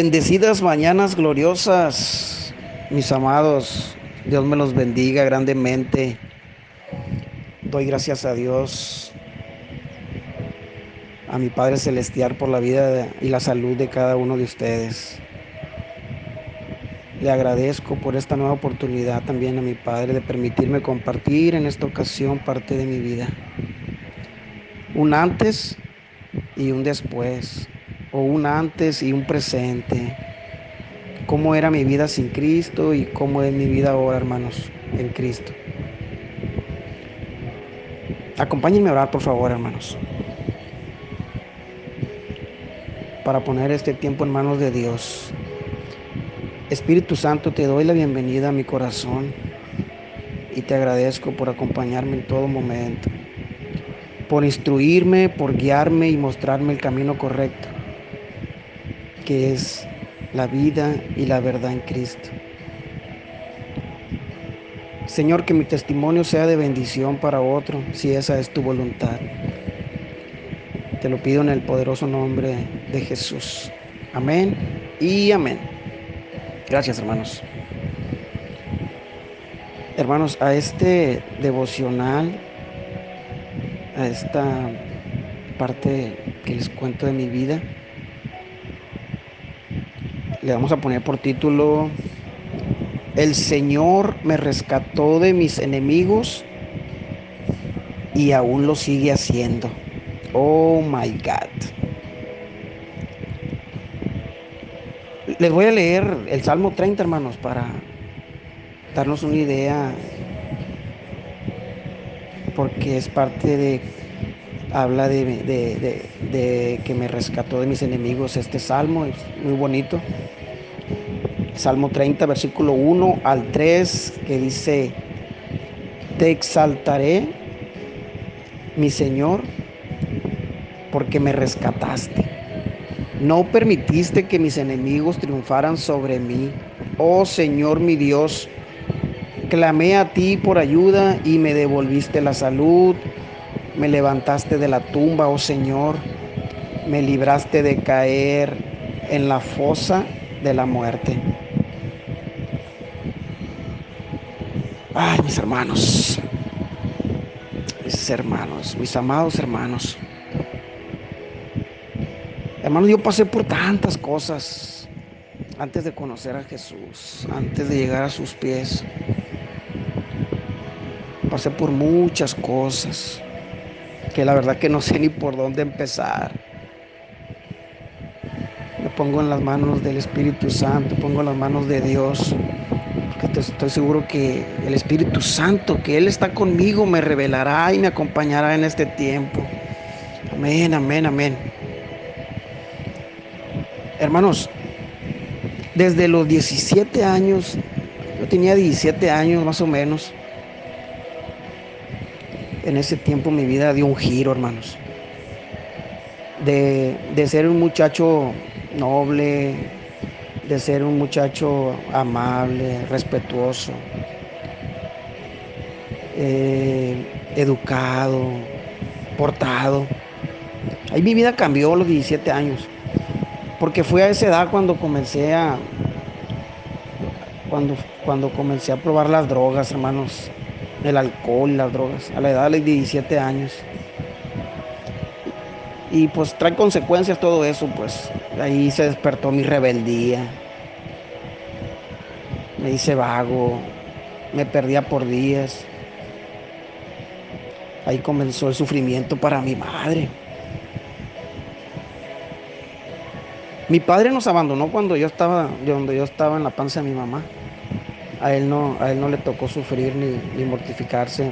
Bendecidas mañanas gloriosas, mis amados. Dios me los bendiga grandemente. Doy gracias a Dios, a mi Padre Celestial por la vida y la salud de cada uno de ustedes. Le agradezco por esta nueva oportunidad también a mi Padre de permitirme compartir en esta ocasión parte de mi vida. Un antes y un después o un antes y un presente. Cómo era mi vida sin Cristo y cómo es mi vida ahora, hermanos, en Cristo. Acompáñenme a orar, por favor, hermanos. Para poner este tiempo en manos de Dios. Espíritu Santo, te doy la bienvenida a mi corazón y te agradezco por acompañarme en todo momento, por instruirme, por guiarme y mostrarme el camino correcto que es la vida y la verdad en Cristo. Señor, que mi testimonio sea de bendición para otro, si esa es tu voluntad. Te lo pido en el poderoso nombre de Jesús. Amén y amén. Gracias, hermanos. Hermanos, a este devocional, a esta parte que les cuento de mi vida, le vamos a poner por título El Señor me rescató de mis enemigos y aún lo sigue haciendo. Oh my God. Les voy a leer el Salmo 30, hermanos, para darnos una idea, porque es parte de, habla de, de, de que me rescató de mis enemigos. Este salmo es muy bonito. Salmo 30, versículo 1 al 3, que dice, te exaltaré, mi Señor, porque me rescataste. No permitiste que mis enemigos triunfaran sobre mí. Oh Señor mi Dios, clamé a ti por ayuda y me devolviste la salud. Me levantaste de la tumba, oh Señor. Me libraste de caer en la fosa de la muerte. Ay, mis hermanos, mis hermanos, mis amados hermanos. Hermanos, yo pasé por tantas cosas antes de conocer a Jesús, antes de llegar a sus pies. Pasé por muchas cosas que la verdad que no sé ni por dónde empezar. Me pongo en las manos del Espíritu Santo, pongo en las manos de Dios estoy seguro que el Espíritu Santo, que Él está conmigo, me revelará y me acompañará en este tiempo. Amén, amén, amén. Hermanos, desde los 17 años, yo tenía 17 años más o menos, en ese tiempo mi vida dio un giro, hermanos. De, de ser un muchacho noble, de ser un muchacho amable, respetuoso, eh, educado, portado. Ahí mi vida cambió a los 17 años, porque fue a esa edad cuando comencé a, cuando, cuando comencé a probar las drogas, hermanos, el alcohol las drogas, a la edad de los 17 años. Y pues trae consecuencias todo eso, pues ahí se despertó mi rebeldía. Hice vago, me perdía por días. Ahí comenzó el sufrimiento para mi madre. Mi padre nos abandonó cuando yo estaba, donde yo estaba en la panza de mi mamá. A él no, a él no le tocó sufrir ni mortificarse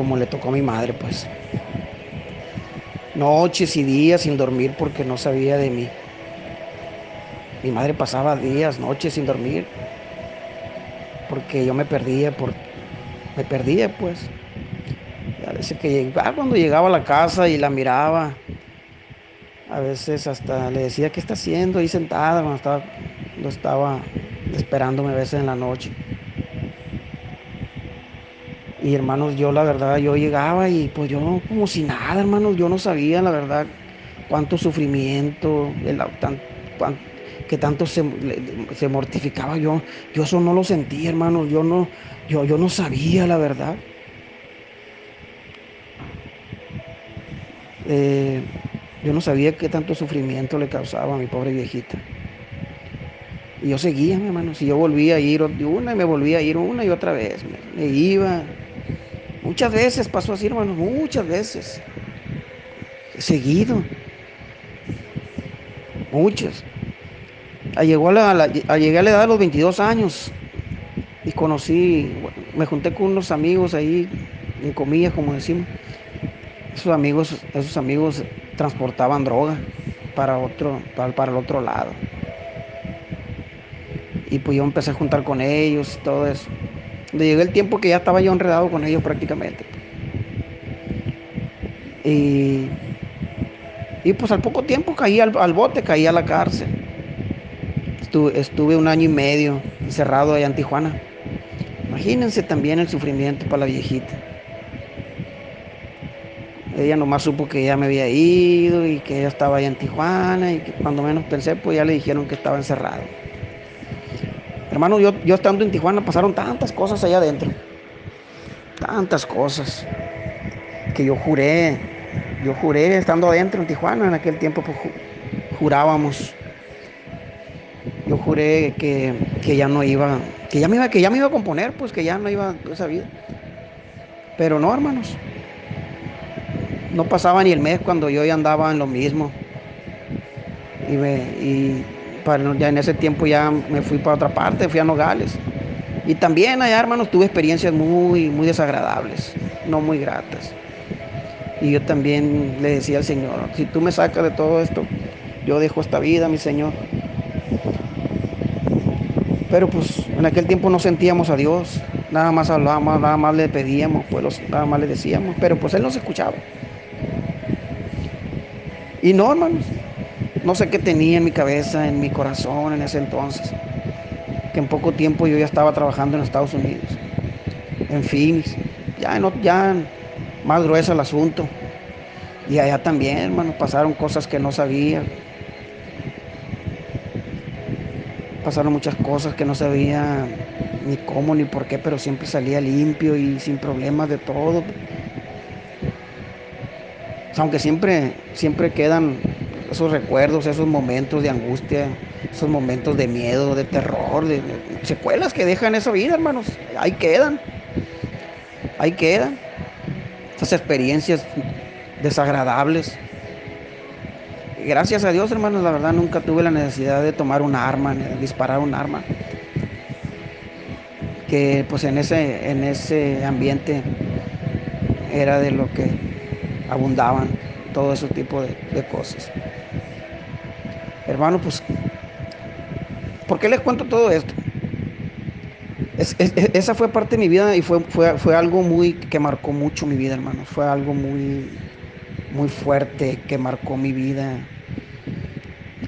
como le tocó a mi madre, pues noches y días sin dormir porque no sabía de mí. Mi madre pasaba días, noches sin dormir porque yo me perdía, por, me perdía pues. a veces que llegaba, cuando llegaba a la casa y la miraba, a veces hasta le decía qué está haciendo ahí sentada cuando estaba, cuando estaba esperándome a veces en la noche. Y hermanos, yo la verdad, yo llegaba y pues yo como si nada, hermanos, yo no sabía la verdad cuánto sufrimiento, tan, que tanto se, se, mortificaba yo. Yo eso no lo sentía, hermano. Yo no, yo, yo no sabía la verdad. Eh, yo no sabía qué tanto sufrimiento le causaba a mi pobre viejita. Y yo seguía, mi hermano. Si yo volvía a ir una y me volvía a ir una y otra vez. Me, iba. Muchas veces pasó así, hermano. Muchas veces. Seguido. Muchas. Llegó a la, llegué a la edad de los 22 años y conocí, me junté con unos amigos ahí, en comillas, como decimos. Esos amigos, esos amigos transportaban droga para, otro, para, para el otro lado. Y pues yo empecé a juntar con ellos y todo eso. Cuando llegué el tiempo que ya estaba yo enredado con ellos prácticamente. Y, y pues al poco tiempo caí al, bote, caí a la cárcel. Estuve, un año y medio encerrado allá en Tijuana. Imagínense también el sufrimiento para la viejita. Ella nomás supo que ya me había ido y que ella estaba allá en Tijuana y que cuando menos pensé, pues ya le dijeron que estaba encerrado. Hermano, yo, yo estando en Tijuana pasaron tantas cosas allá adentro. Tantas cosas. Que yo juré, yo juré estando adentro en Tijuana, en aquel tiempo pues, jurábamos. Yo juré que, ya no iba, que ya me iba, que ya me iba a componer, pues que ya no iba esa vida. Pero no, hermanos. No pasaba ni el mes cuando yo ya andaba en lo mismo. Y, me, y ya en ese tiempo ya me fui para otra parte, fui a Nogales. Y también allá, hermanos, tuve experiencias muy, muy desagradables, no muy gratas. Y yo también le decía al Señor, si tú me sacas de todo esto, yo dejo esta vida, mi Señor. Pero pues en aquel tiempo no sentíamos a Dios, nada más hablábamos, nada más le pedíamos, pues nada más le decíamos, pero pues Él nos escuchaba. Y no, hermanos, no sé qué tenía en mi cabeza, en mi corazón en ese entonces, que en poco tiempo yo ya estaba trabajando en Estados Unidos, en Phoenix, ya, no, ya más grueso el asunto. Y allá también, hermano, pasaron cosas que no sabía. Pasaron muchas cosas que no sabía ni cómo ni por qué, pero siempre salía limpio y sin problemas de todo. Aunque siempre, siempre quedan esos recuerdos, esos momentos de angustia, esos momentos de miedo, de terror, de, secuelas que dejan esa vida, hermanos. Ahí quedan. Ahí quedan. Esas experiencias desagradables. Gracias a Dios, hermanos, la verdad nunca tuve la necesidad de tomar un arma, de disparar un arma. Que pues en ese, en ese ambiente era de lo que abundaban todo ese tipo de cosas. Hermano, pues, ¿por qué les cuento todo esto? esa fue parte de mi vida y fue, fue, fue, algo muy que marcó mucho mi vida, hermano. Fue algo muy, muy fuerte que marcó mi vida,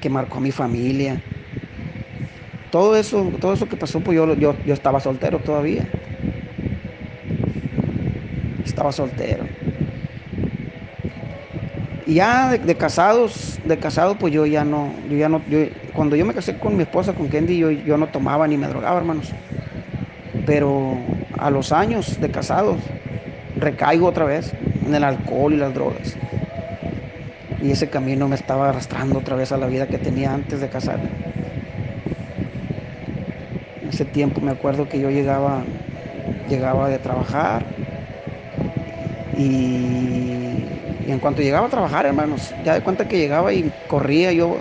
que marcó mi familia. Todo eso, todo eso que pasó, pues yo, yo, yo estaba soltero todavía. Estaba soltero. Y ya de, casados, de casados, pues yo ya no, yo ya no, yo, cuando yo me casé con mi esposa, con Kendi, yo, yo no tomaba ni me drogaba, hermanos. Pero a los años de casados, recaigo otra vez en el alcohol y las drogas. Y ese camino me estaba arrastrando otra vez a la vida que tenía antes de casarme. En ese tiempo me acuerdo que yo llegaba, llegaba de trabajar y en cuanto llegaba a trabajar, hermanos, ya de cuenta que llegaba y corría, yo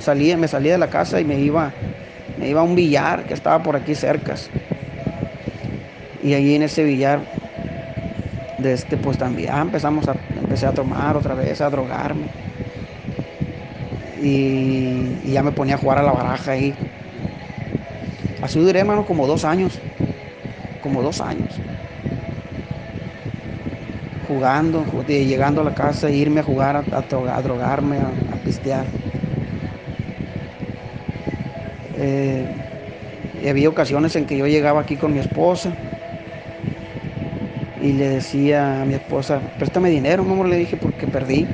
salía, me salía de la casa y me iba, me iba a un billar que estaba por aquí cerca. Y allí en ese billar, de este, pues también empezamos a, empecé a tomar otra vez, a drogarme. Y, ya me ponía a jugar a la baraja ahí. Así duré, hermano, como dos años. Como dos años jugando, llegando a la casa, irme a jugar, a, drogarme, a, pistear. Eh, había ocasiones en que yo llegaba aquí con mi esposa y le decía a mi esposa, préstame dinero, amor, le dije, porque perdí.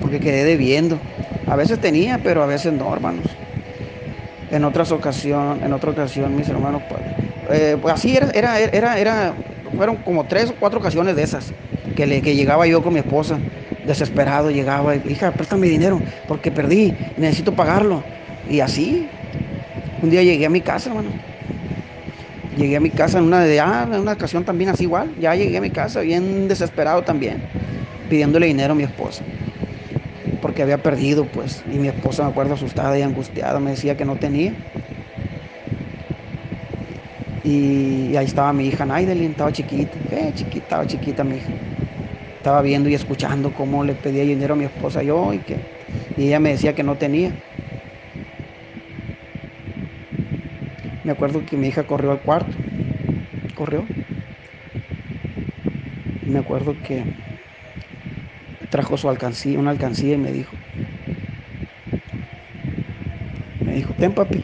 porque quedé debiendo. A veces tenía, pero a veces no, hermanos. En otras ocasión, en otra ocasión, mis hermanos, pues, eh, pues así era, era, era, era, fueron como tres o cuatro ocasiones de esas que, le, que llegaba yo con mi esposa, desesperado, llegaba, hija, préstame dinero, porque perdí, necesito pagarlo. Y así, un día llegué a mi casa, hermano. Llegué a mi casa en una de ah, en una ocasión también así igual. Ya llegué a mi casa bien desesperado también, pidiéndole dinero a mi esposa. Porque había perdido, pues. Y mi esposa, me acuerdo, asustada y angustiada, me decía que no tenía. Y, ahí estaba mi hija Naidelin, estaba chiquita, eh, chiquita, estaba chiquita mi hija. Estaba viendo y escuchando cómo le pedía dinero a mi esposa yo y que y ella me decía que no tenía. Me acuerdo que mi hija corrió al cuarto. Corrió. Me acuerdo que trajo su alcancía, una alcancía y me dijo. Me dijo, ten papi.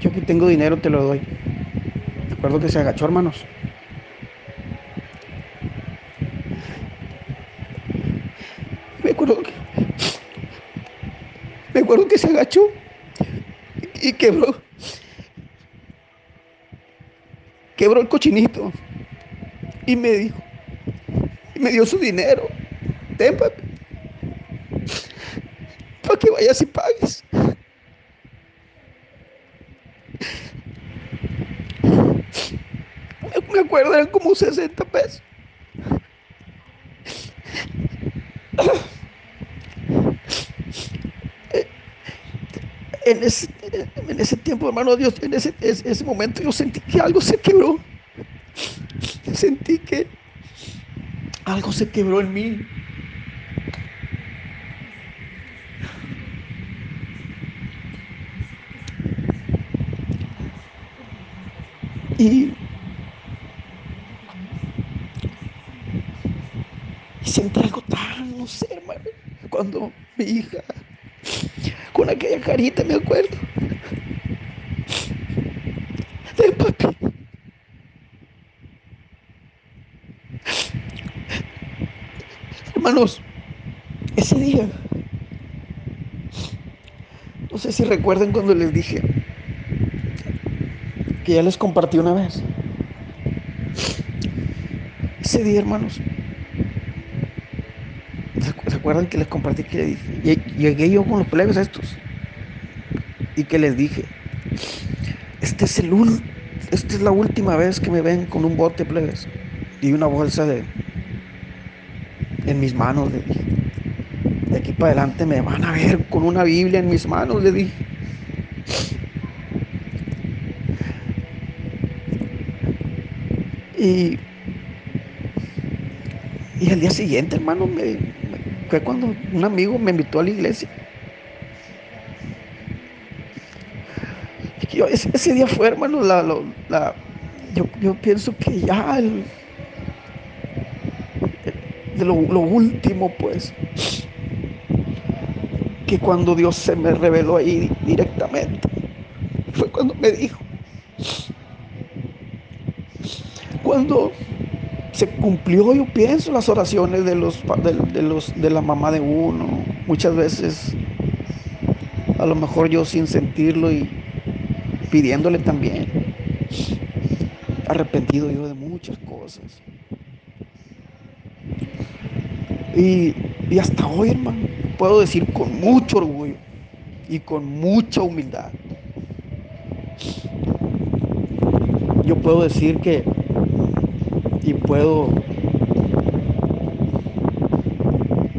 Yo aquí tengo dinero, te lo doy. Me acuerdo que se agachó, hermanos. Me acuerdo que. Me acuerdo que se agachó y quebró. Quebró el cochinito. Y me dijo, y me dio su dinero. Ten, papi. Para que vayas y pagues. Me acuerdo, eran como 60 pesos. En ese, en ese tiempo, hermano Dios, en ese, ese momento yo sentí que algo se quebró. Sentí que algo se quebró en mí. Y, y algo tan, no sé, hermano, cuando mi hija con aquella carita, me acuerdo. De papi. Hermanos, ese día, no sé si recuerdan cuando les dije que ya les compartí una vez. Ese día, hermanos, ¿Se acuerdan que les compartí que? Llegué yo con los plebes estos y que les dije, este es el esta es la última vez que me ven con un bote plebes y una bolsa de en mis manos, le dije. De aquí para adelante me van a ver con una Biblia en mis manos, le dije. Y, y al día siguiente, hermano, me, fue cuando un amigo me invitó a la iglesia. ese, día fue, hermano, la, yo, pienso que ya de lo, último, pues, que cuando Dios se me reveló ahí directamente, fue cuando me dijo, cuando se cumplió, yo pienso, las oraciones de los, de, los, de la mamá de uno. Muchas veces, a lo mejor yo sin sentirlo y pidiéndole también. Arrepentido yo de muchas cosas. Y, y hasta hoy, hermano, puedo decir con mucho orgullo y con mucha humildad. Yo puedo decir que y puedo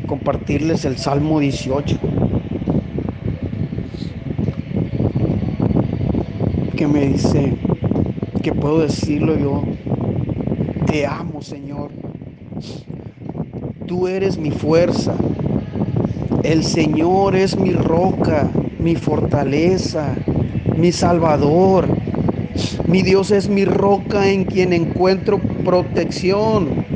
compartirles el Salmo 18, que me dice, que puedo decirlo yo, te amo Señor, tú eres mi fuerza, el Señor es mi roca, mi fortaleza, mi salvador, mi Dios es mi roca en quien encuentro protección.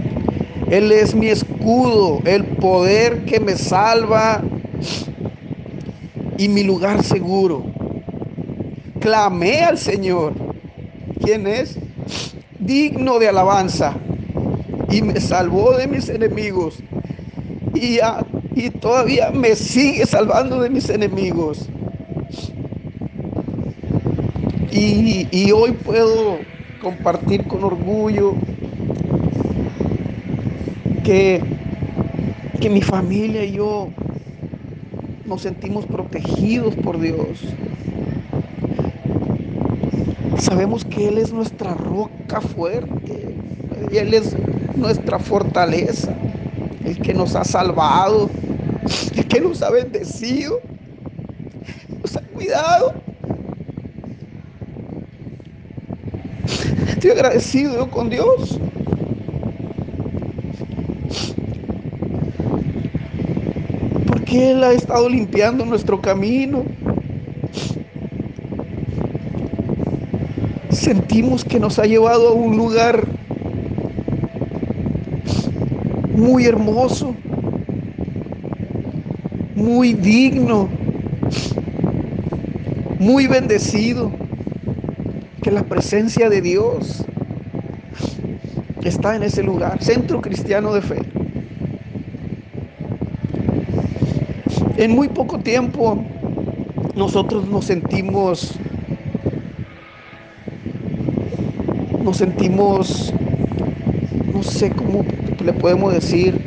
Él es mi escudo, el poder que me salva y mi lugar seguro. Clamé al Señor, quien es digno de alabanza, y me salvó de mis enemigos. y, y todavía me sigue salvando de mis enemigos. Y, y hoy puedo compartir con orgullo que, que mi familia y yo nos sentimos protegidos por Dios. Sabemos que Él es nuestra roca fuerte, Él es nuestra fortaleza, el que nos ha salvado, el que nos ha bendecido, nos ha cuidado. Estoy agradecido con Dios. Porque Él ha estado limpiando nuestro camino. Sentimos que nos ha llevado a un lugar muy hermoso, muy digno, muy bendecido, que la presencia de Dios está en ese lugar, centro cristiano de fe. En muy poco tiempo nosotros nos sentimos nos sentimos no sé cómo le podemos decir,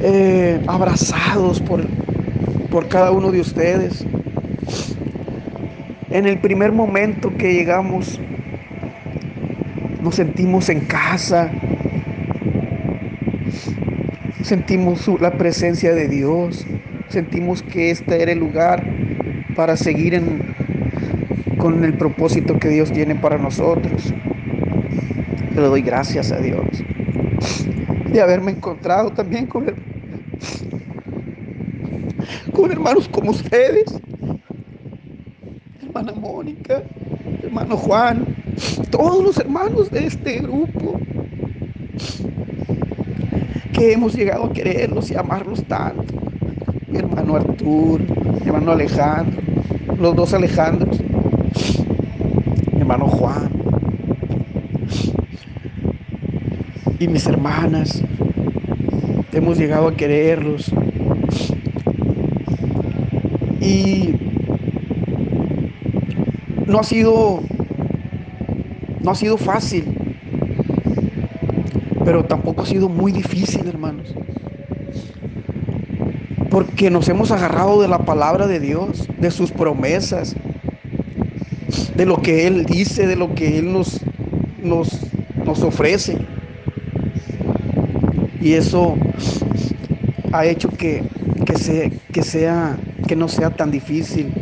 eh, abrazados por, por cada uno de ustedes. En el primer momento que llegamos, nos sentimos en casa, sentimos la presencia de Dios, sentimos que este era el lugar para seguir con el propósito que Dios tiene para nosotros. Le doy gracias a Dios de haberme encontrado también con, con hermanos como ustedes, hermana Mónica, hermano Juan, todos los hermanos de este grupo, que hemos llegado a quererlos y amarlos tanto. Mi hermano Arturo, mi hermano Alejandro, los dos Alejandros, mi hermano Juan, y mis hermanas. Hemos llegado a quererlos. Y no ha sido no ha sido fácil, pero tampoco ha sido muy difícil, hermanos. Porque nos hemos agarrado de la palabra de Dios, de sus promesas, de lo que Él dice, de lo que Él nos, nos, nos ofrece. Y eso ha hecho que, que, que, sea, que no sea tan difícil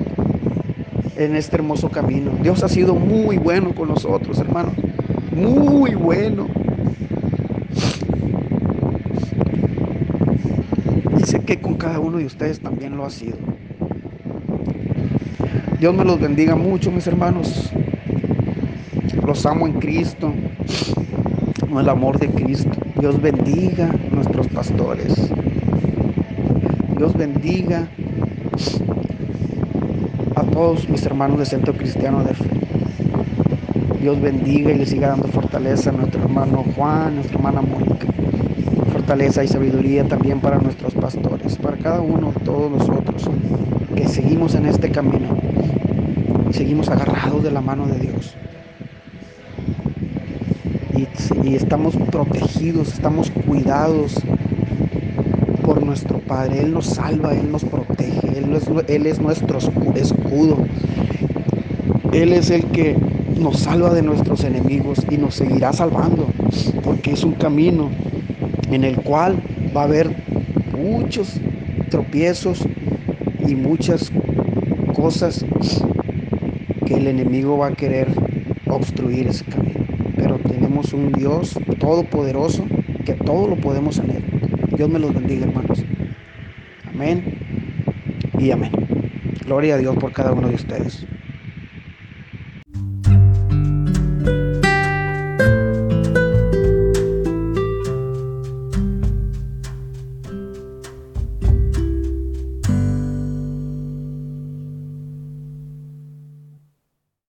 en este hermoso camino. Dios ha sido muy bueno con nosotros, hermano. Muy bueno. Sé que con cada uno de ustedes también lo ha sido. Dios me los bendiga mucho, mis hermanos. Los amo en Cristo, con el amor de Cristo. Dios bendiga a nuestros pastores. Dios bendiga a todos mis hermanos de Centro Cristiano de Fe. Dios bendiga y le siga dando fortaleza a nuestro hermano Juan, nuestra hermana Mónica. Fortaleza y sabiduría también para nuestros para cada uno, todos nosotros que seguimos en este camino. Seguimos agarrados de la mano de Dios y, estamos protegidos, estamos cuidados por nuestro Padre. Él nos salva, Él nos protege, Él es nuestro escudo. Él es el que nos salva de nuestros enemigos y nos seguirá salvando, porque es un camino en el cual va a haber muchos tropiezos y muchas cosas que el enemigo va a querer obstruir ese camino tenemos un Dios todopoderoso que todo lo podemos Él. Dios me los bendiga, hermanos. Amén y amén. Gloria a Dios por cada uno de ustedes.